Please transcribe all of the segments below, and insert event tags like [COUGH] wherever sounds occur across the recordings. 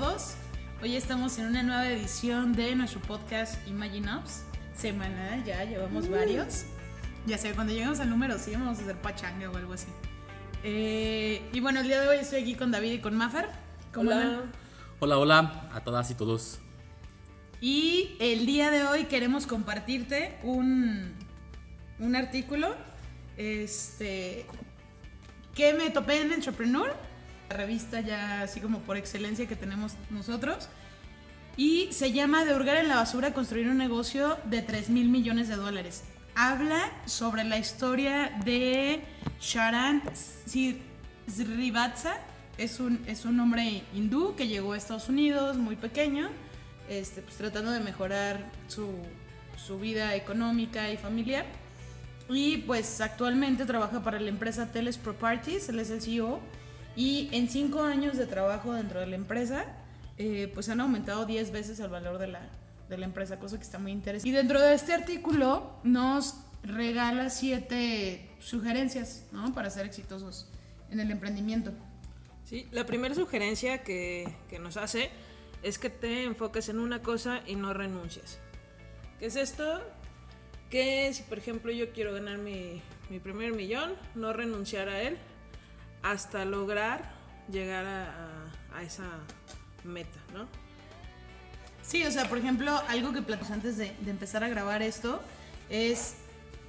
todos. Hoy estamos en una nueva edición de nuestro podcast Imagine Ups. Semanal, ya llevamos varios. Ya sé, cuando lleguemos al número 100 vamos a hacer pachanga o algo así. Eh, y bueno, el día de hoy estoy aquí con David y con Maffer. ¿Cómo Hola. andan? Hola, hola a todas y todos. Y el día de hoy queremos compartirte un, un artículo este, que me topé en Entrepreneur, revista ya así como por excelencia que tenemos nosotros. Y se llama De hurgar en la basura, construir un negocio de 3 mil millones de dólares. Habla sobre la historia de Sharan Srivatsa. Es un, es un hombre hindú que llegó a Estados Unidos muy pequeño, este, pues, tratando de mejorar su, su vida económica y familiar. Y pues actualmente trabaja para la empresa Teles Properties, él es el CEO. Y en cinco años de trabajo dentro de la empresa, eh, pues han aumentado 10 veces el valor de la, de la empresa, cosa que está muy interesante. Y dentro de este artículo nos regala siete sugerencias ¿no? para ser exitosos en el emprendimiento. Sí, la primera sugerencia que, que nos hace es que te enfoques en una cosa y no renuncies. ¿Qué es esto? Que si por ejemplo yo quiero ganar mi, mi primer millón, no renunciar a él hasta lograr llegar a, esa meta, ¿no? Sí, o sea, por ejemplo, algo que platicamos antes de, empezar a grabar esto es,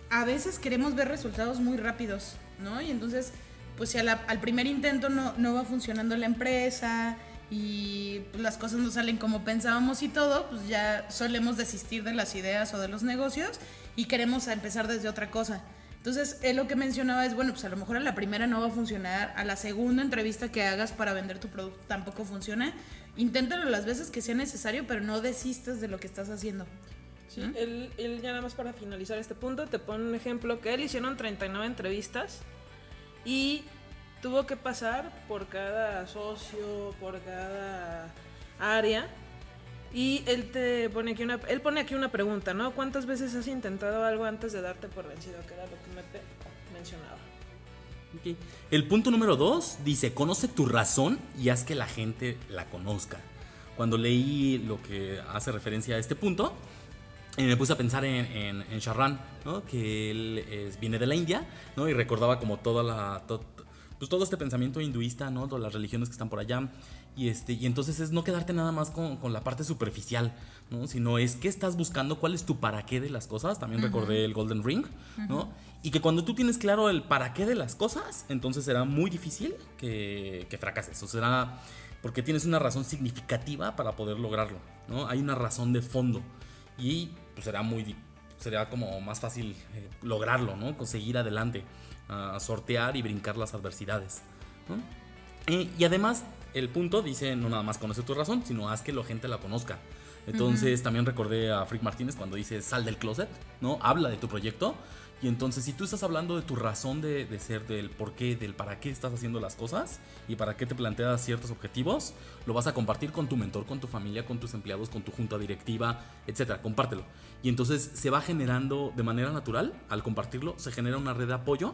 a veces queremos ver resultados muy rápidos, ¿no? Y entonces, pues si al primer intento no, no va funcionando la empresa y pues, las cosas no salen como pensábamos y todo, pues ya solemos desistir de las ideas o de los negocios y queremos empezar desde otra cosa. Entonces, él lo que mencionaba es, bueno, pues a lo mejor a la primera no va a funcionar, a la segunda entrevista que hagas para vender tu producto tampoco funciona. Inténtalo las veces que sea necesario, pero no desistas de lo que estás haciendo. Sí, él, él ya nada más para finalizar este punto te pone un ejemplo que él hicieron 39 entrevistas y tuvo que pasar por cada socio, por cada área y él te pone aquí una él pone aquí una pregunta, ¿no? ¿Cuántas veces has intentado algo antes de darte por vencido? Que era lo que me pe- mencionaba. Ok. El punto número dos dice, conoce tu razón y haz que la gente la conozca. Cuando leí lo que hace referencia a este punto, eh, me puse a pensar en, en, en Sharran, ¿no? que él es- viene de la India, ¿no? y recordaba como toda la, pues todo este pensamiento hinduista, ¿no? todas las religiones que están por allá, y, este, y entonces es no quedarte nada más con, con la parte superficial, ¿no? sino es qué estás buscando, cuál es tu para qué de las cosas, también recordé el Golden Ring, ¿no? y que cuando tú tienes claro el para qué de las cosas, entonces será muy difícil que, que fracases, o será porque tienes una razón significativa para poder lograrlo, ¿no? Hay una razón de fondo y pues será muy será como más fácil eh, lograrlo, ¿no? Conseguir adelante, a sortear y brincar las adversidades, ¿no? Y además el punto dice no nada más conoce tu razón, sino haz que la gente la conozca. Entonces también recordé a Frick Martínez cuando dice sal del closet, ¿no? Habla de tu proyecto. Y entonces si tú estás hablando de tu razón de, de ser, del por qué, del para qué estás haciendo las cosas y para qué te planteas ciertos objetivos, lo vas a compartir con tu mentor, con tu familia, con tus empleados, con tu junta directiva, etcétera. Compártelo. Y entonces se va generando de manera natural, al compartirlo, se genera una red de apoyo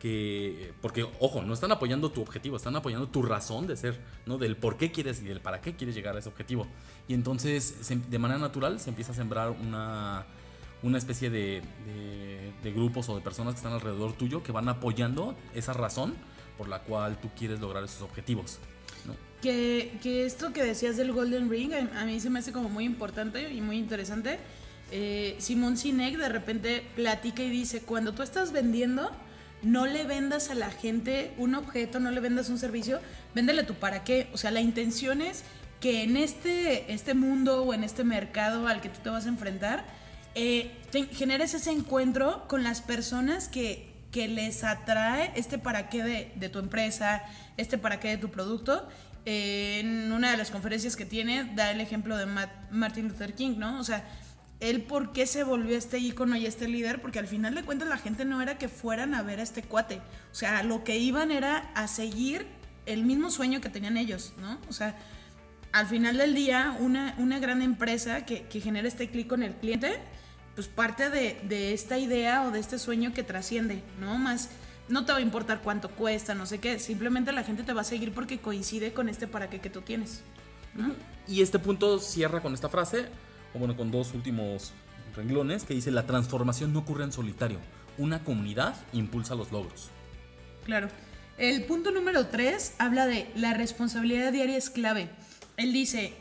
que porque ojo no están apoyando tu objetivo están apoyando tu razón de ser no del por qué quieres y del para qué quieres llegar a ese objetivo y entonces de manera natural se empieza a sembrar una una especie de, de- de grupos o de personas que están alrededor tuyo que van apoyando esa razón por la cual tú quieres lograr esos objetivos ¿no? Que, que esto que decías del Golden Ring, a, a mí se me hace como muy importante y muy interesante. Eh, Simón Sinek de repente platica y dice, cuando tú estás vendiendo, no le vendas a la gente un objeto, no le vendas un servicio, véndele tu para qué. O sea, la intención es que en este, este mundo o en este mercado al que tú te vas a enfrentar, eh, generes ese encuentro con las personas que, que les atrae este para qué de, de tu empresa, este para qué de tu producto. Eh, en una de las conferencias que tiene, da el ejemplo de Martin Luther King, ¿no? O sea, él por qué se volvió este ícono y este líder, porque al final de cuentas la gente no era que fueran a ver a este cuate, o sea, lo que iban era a seguir el mismo sueño que tenían ellos, ¿no? O sea, al final del día, una, una gran empresa que, que genera este clic con el cliente, pues parte de, de esta idea o de este sueño que trasciende, ¿no? Más, no te va a importar cuánto cuesta, no sé qué, simplemente la gente te va a seguir porque coincide con este para qué que tú tienes. Y este punto cierra con esta frase, o bueno, con dos últimos renglones, que dice, la transformación no ocurre en solitario, una comunidad impulsa los logros. Claro. El punto número 3 habla de la responsabilidad diaria es clave. Él dice,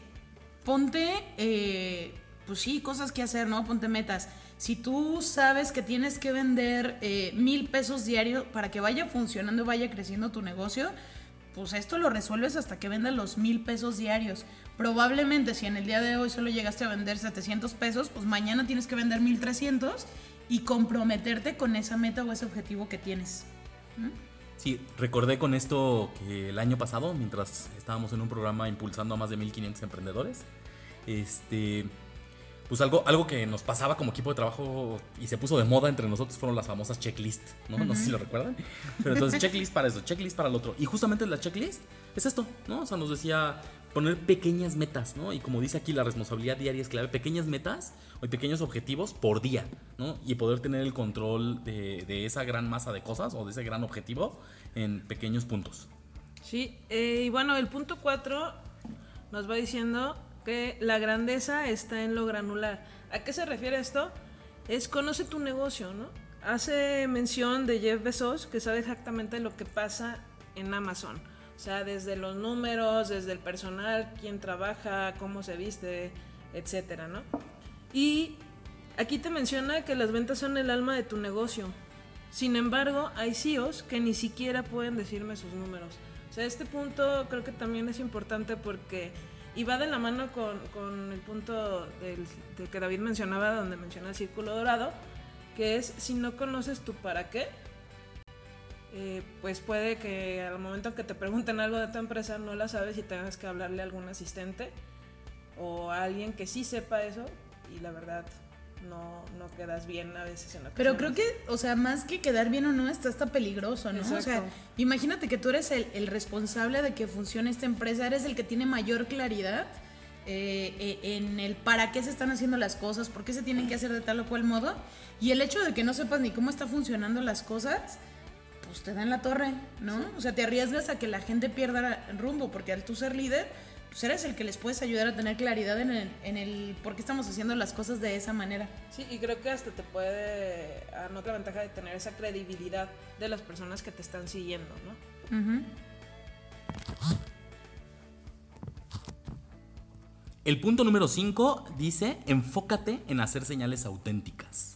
ponte, eh, pues sí, cosas que hacer, ¿no? Ponte metas. Si tú sabes que tienes que vender eh, mil pesos diarios para que vaya funcionando, vaya creciendo tu negocio, pues esto lo resuelves hasta que vendas los mil pesos diarios. Probablemente si en el día de hoy solo llegaste a vender 700 pesos, pues mañana tienes que vender 1300 y comprometerte con esa meta o ese objetivo que tienes. Sí, recordé con esto que el año pasado, mientras estábamos en un programa impulsando a más de 1500 emprendedores, este pues algo, algo que nos pasaba como equipo de trabajo y se puso de moda entre nosotros fueron las famosas checklists, ¿no? No sé si lo recuerdan. Pero entonces checklist para eso, checklist para el otro. Y justamente la checklist es esto, ¿no? O sea, nos decía poner pequeñas metas, ¿no? Y como dice aquí, la responsabilidad diaria es clave, pequeñas metas o pequeños objetivos por día, ¿no? Y poder tener el control de, de esa gran masa de cosas o de ese gran objetivo en pequeños puntos. Sí, eh, y bueno, el punto 4 nos va diciendo que la grandeza está en lo granular. ¿A qué se refiere esto? Es conoce tu negocio, ¿no? Hace mención de Jeff Bezos, que sabe exactamente lo que pasa en Amazon. O sea, desde los números, desde el personal, quién trabaja, cómo se viste, etcétera, ¿no? Y aquí te menciona que las ventas son el alma de tu negocio. Sin embargo, hay CEOs que ni siquiera pueden decirme sus números. O sea, este punto creo que también es importante porque y va de la mano con, el punto del, que David mencionaba, donde menciona el círculo dorado, que es si no conoces tu para qué, eh, pues puede que al momento que te pregunten algo de tu empresa no la sabes y tengas que hablarle a algún asistente o a alguien que sí sepa eso y la verdad no, no quedas bien a veces en la Pero creo que, o sea, más que quedar bien o no, está hasta peligroso, ¿no? O sea, imagínate que tú eres el, responsable de que funcione esta empresa, eres el que tiene mayor claridad eh, eh, en el para qué se están haciendo las cosas, por qué se tienen que hacer de tal o cual modo, y el hecho de que no sepas ni cómo están funcionando las cosas, pues te da en la torre, ¿no? O sea, te arriesgas a que la gente pierda el rumbo, porque al tú ser líder pues eres el que les puedes ayudar a tener claridad en el, en el por qué estamos haciendo las cosas de esa manera. Sí, y creo que hasta te puede dar otra ventaja de tener esa credibilidad de las personas que te están siguiendo, ¿no? El punto número 5 dice, enfócate en hacer señales auténticas.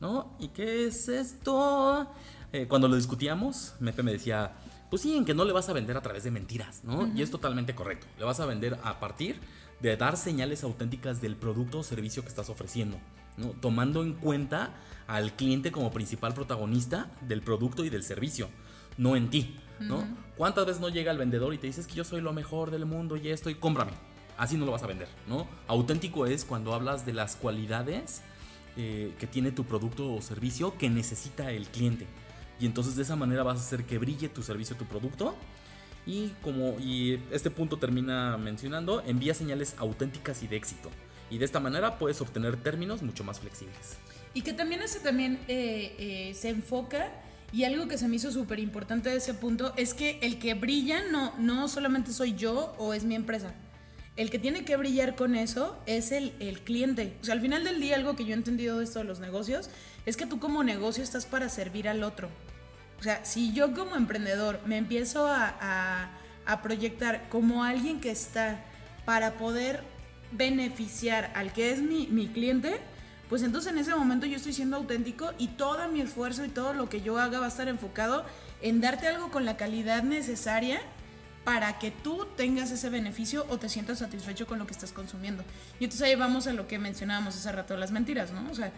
¿No? ¿Y qué es esto? Eh, cuando lo discutíamos, Mepe me decía, pues sí, en que no le vas a vender a través de mentiras, ¿no? Y es totalmente correcto. Le vas a vender a partir de dar señales auténticas del producto o servicio que estás ofreciendo, ¿no? Tomando en cuenta al cliente como principal protagonista del producto y del servicio, no en ti, ¿no? ¿Cuántas veces no llega el vendedor y te dices que yo soy lo mejor del mundo y esto y cómprame? Así no lo vas a vender, ¿no? Auténtico es cuando hablas de las cualidades eh, que tiene tu producto o servicio que necesita el cliente y entonces de esa manera vas a hacer que brille tu servicio, tu producto. Y como y este punto termina mencionando, envía señales auténticas y de éxito. Y de esta manera puedes obtener términos mucho más flexibles. Y que también ese también eh, eh, se enfoca y algo que se me hizo súper importante de ese punto es que el que brilla no, no solamente soy yo o es mi empresa. El que tiene que brillar con eso es el, el cliente. O sea, al final del día algo que yo he entendido de esto de los negocios es que tú como negocio estás para servir al otro. Sea, si yo como emprendedor me empiezo a, proyectar como alguien que está para poder beneficiar al que es mi, mi cliente, pues entonces en ese momento yo estoy siendo auténtico y todo mi esfuerzo y todo lo que yo haga va a estar enfocado en darte algo con la calidad necesaria para que tú tengas ese beneficio o te sientas satisfecho con lo que estás consumiendo. Y entonces ahí vamos a lo que mencionábamos hace rato, las mentiras, ¿no? O sea,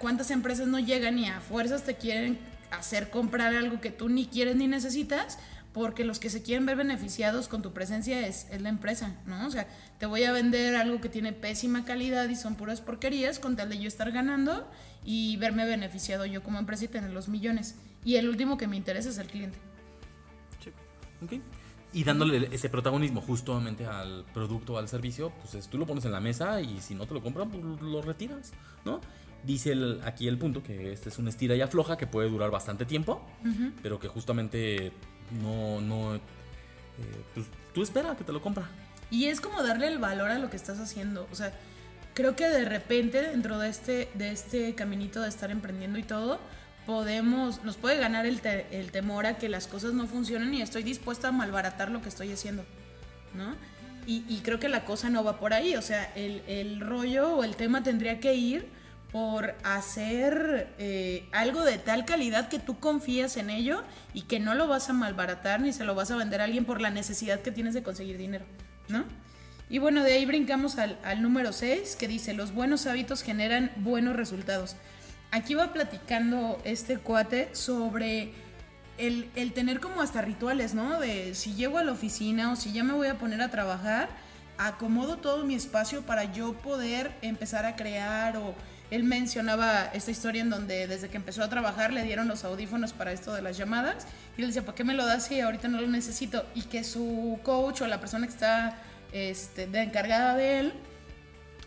¿cuántas empresas no llegan y a fuerzas te quieren hacer comprar algo que tú ni quieres ni necesitas? Porque los que se quieren ver beneficiados con tu presencia es, es la empresa, ¿no? O sea, te voy a vender algo que tiene pésima calidad y son puras porquerías con tal de yo estar ganando y verme beneficiado yo como empresa y tener los millones. Y el último que me interesa es el cliente. Sí. Okay. Y dándole ese protagonismo justamente al producto o al servicio, pues tú lo pones en la mesa y si no te lo compran, pues lo retiras, ¿no? Dice aquí el punto que este es una estira y afloja que puede durar bastante tiempo, pero que justamente no, no, eh, pues tú espera que te lo compra. Y es como darle el valor a lo que estás haciendo. O sea, creo que de repente dentro de este, de este caminito de estar emprendiendo y todo, podemos, nos puede ganar el, el temor a que las cosas no funcionen y estoy dispuesta a malbaratar lo que estoy haciendo, ¿no? Y, y creo que la cosa no va por ahí, o sea, el, el rollo o el tema tendría que ir por hacer eh, algo de tal calidad que tú confías en ello y que no lo vas a malbaratar ni se lo vas a vender a alguien por la necesidad que tienes de conseguir dinero, ¿no? Y bueno, de ahí brincamos al, al número 6, que dice, los buenos hábitos generan buenos resultados. Aquí va platicando este cuate sobre el, el, tener como hasta rituales, ¿no? De si llego a la oficina o si ya me voy a poner a trabajar, acomodo todo mi espacio para yo poder empezar a crear o él mencionaba esta historia en donde desde que empezó a trabajar le dieron los audífonos para esto de las llamadas y él decía, ¿por qué me lo das si ahorita no lo necesito? Y que su coach o la persona que está este, encargada de él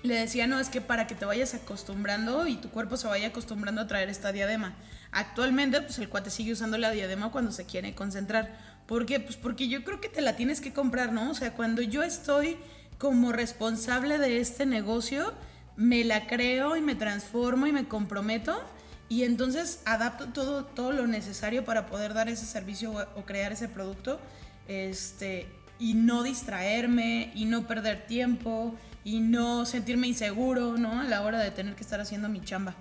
le decía, no, es que para que te vayas acostumbrando y tu cuerpo se vaya acostumbrando a traer esta diadema. Actualmente, pues el cuate sigue usando la diadema cuando se quiere concentrar. ¿Por qué? Pues porque yo creo que te la tienes que comprar, ¿no? O sea, cuando yo estoy como responsable de este negocio, me la creo y me transformo y me comprometo y entonces adapto todo, todo lo necesario para poder dar ese servicio o, crear ese producto este, y no distraerme y no perder tiempo y no sentirme inseguro, ¿no? A la hora de tener que estar haciendo mi chamba.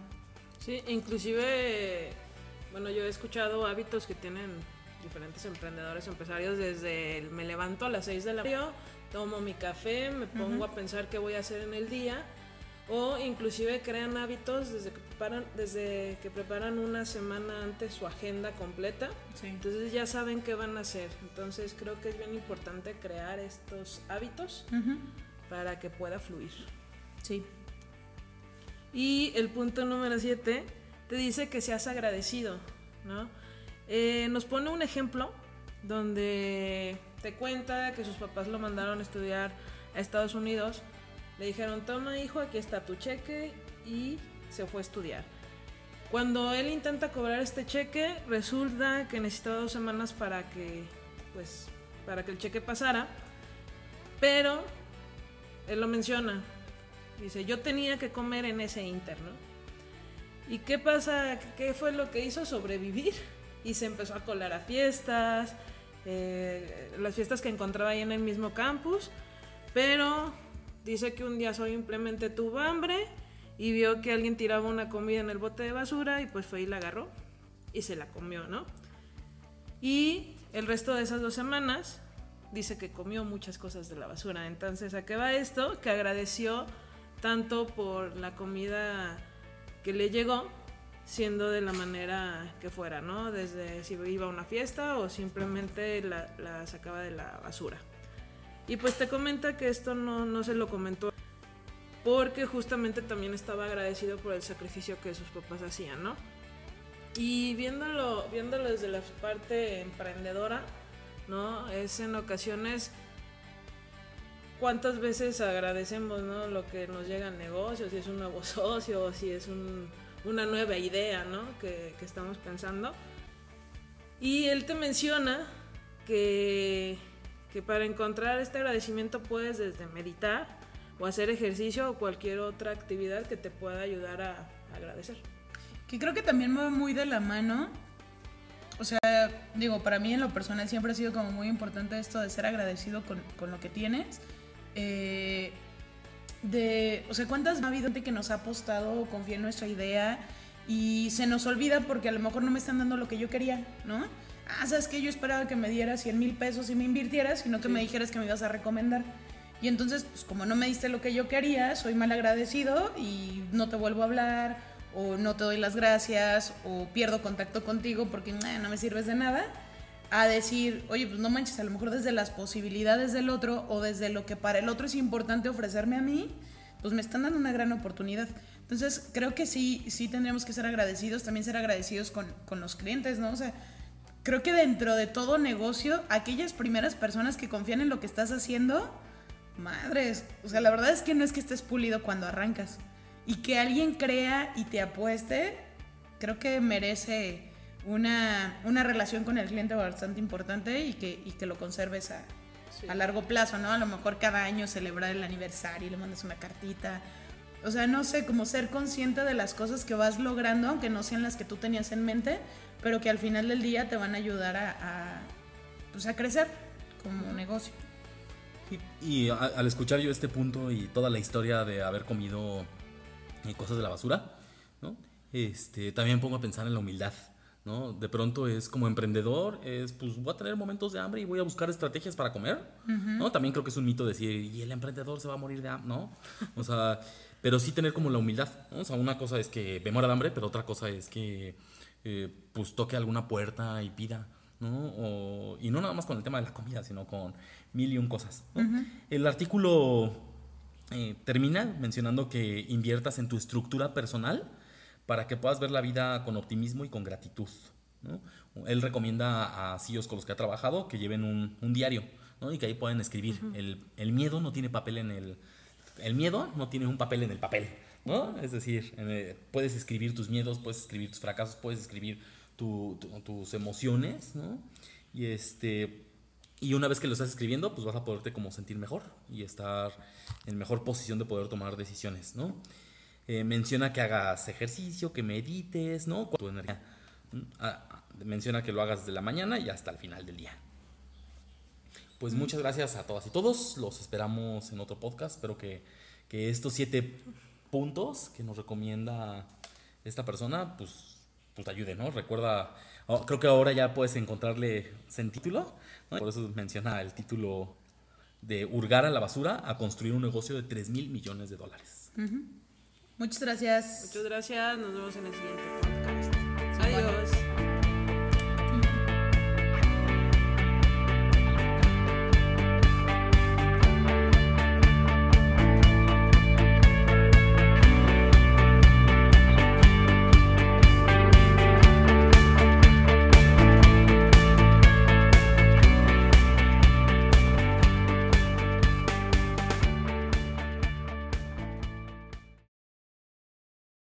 Sí, inclusive, bueno, yo he escuchado hábitos que tienen diferentes emprendedores, empresarios, desde el, me levanto a las 6 de la mañana, tomo mi café, me pongo uh -huh. a pensar qué voy a hacer en el día, o inclusive crean hábitos desde que preparan, desde que preparan una semana antes su agenda completa, sí. entonces ya saben qué van a hacer, entonces creo que es bien importante crear estos hábitos. Uh -huh para que pueda fluir. Sí. Y el punto número 7 te dice que seas agradecido, ¿no? Eh, nos pone un ejemplo donde te cuenta que sus papás lo mandaron a estudiar a Estados Unidos. Le dijeron, toma hijo, aquí está tu cheque y se fue a estudiar. Cuando él intenta cobrar este cheque, resulta que necesitaba dos semanas para que, pues, para que el cheque pasara. Pero él lo menciona. Dice, yo tenía que comer en ese inter, ¿no? ¿Y qué pasa? ¿Qué fue lo que hizo? Sobrevivir. Y se empezó a colar a fiestas, eh, las fiestas que encontraba ahí en el mismo campus. Pero dice que un día simplemente tuvo hambre y vio que alguien tiraba una comida en el bote de basura y pues fue y la agarró y se la comió, ¿no? Y el resto de esas dos semanas dice que comió muchas cosas de la basura. Entonces, ¿a qué va esto? Que agradeció tanto por la comida que le llegó, siendo de la manera que fuera, ¿no? Desde si iba a una fiesta o simplemente la, sacaba de la basura. Y pues te comenta que esto no, no se lo comentó porque justamente también estaba agradecido por el sacrificio que sus papás hacían, ¿no? Y viéndolo, viéndolo desde la parte emprendedora, ¿no? Es en ocasiones cuántas veces agradecemos, ¿no? Lo que nos llega al negocio, si es un nuevo [LAUGHS] socio, si es un, una nueva idea, ¿no? Que, estamos pensando. Y él te menciona que, que para encontrar este agradecimiento puedes desde meditar o hacer ejercicio o cualquier otra actividad que te pueda ayudar a, a agradecer. Que creo que también va muy de la mano o sea, digo, para mí en lo personal siempre ha sido como muy importante esto de ser agradecido con, con lo que tienes. Eh, de, o sea, ¿cuántas ha habido gente que nos ha apostado, confía en nuestra idea y se nos olvida porque a lo mejor no me están dando lo que yo quería, ¿no? Ah, sabes que yo esperaba que me dieras 100 mil pesos y me invirtieras, sino que sí. me dijeras que me ibas a recomendar. Y entonces, pues como no me diste lo que yo quería, soy mal agradecido y no te vuelvo a hablar o no te doy las gracias o pierdo contacto contigo porque no me sirves de nada, a decir, oye, pues no manches, a lo mejor desde las posibilidades del otro o desde lo que para el otro es importante ofrecerme a mí, pues me están dando una gran oportunidad. Entonces, creo que sí, sí tendríamos que ser agradecidos, también ser agradecidos con, con los clientes, ¿no? O sea, creo que dentro de todo negocio, aquellas primeras personas que confían en lo que estás haciendo, madres, o sea, la verdad es que no es que estés pulido cuando arrancas y que alguien crea y te apueste, creo que merece una, una relación con el cliente bastante importante y que, y que lo conserves a, a largo plazo, ¿no? A lo mejor cada año celebrar el aniversario y le mandas una cartita. O sea, no sé, como ser consciente de las cosas que vas logrando, aunque no sean las que tú tenías en mente, pero que al final del día te van a ayudar a, a, pues a crecer como negocio. Y, y a- al escuchar yo este punto y toda la historia de haber comido eh, cosas de la basura, ¿no? Este, también pongo a pensar en la humildad, ¿no? De pronto es como emprendedor, es pues voy a tener momentos de hambre y voy a buscar estrategias para comer, ¿no? También creo que es un mito decir, y el emprendedor se va a morir de hambre, ¿no? O sea, [LAUGHS] pero sí tener como la humildad, ¿no? O sea, una cosa es que me muera de hambre, pero otra cosa es que eh, pues toque alguna puerta y pida, ¿no? O- y no nada más con el tema de la comida, sino con mil y un cosas. ¿no? El artículo eh, termina mencionando que inviertas en tu estructura personal para que puedas ver la vida con optimismo y con gratitud. ¿no? Él recomienda a CEOs con los que ha trabajado que lleven un, un diario ¿no? y que ahí pueden escribir. el, el miedo no tiene papel en el... El miedo no tiene un papel en el papel. ¿no? Es decir, el- puedes escribir tus miedos, puedes escribir tus fracasos, puedes escribir tu- tu- tus emociones. ¿no? Y este... Y una vez que lo estás escribiendo, pues vas a poderte como sentir mejor y estar en mejor posición de poder tomar decisiones, ¿no? Eh, menciona que hagas ejercicio, que medites, ¿no? Tu energía. ¿Mm? Ah, menciona que lo hagas de la mañana y hasta el final del día. Pues muchas gracias a todas y todos. Los esperamos en otro podcast. Espero que, que estos siete puntos que nos recomienda esta persona, pues, pues te ayuden, ¿no? Recuerda, oh, creo que ahora ya puedes encontrarle en título, ¿no? Por eso menciona el título de hurgar a la basura a construir un negocio de 3 mil millones de dólares. Muchas gracias. Muchas gracias. Nos vemos en el siguiente podcast. Adiós.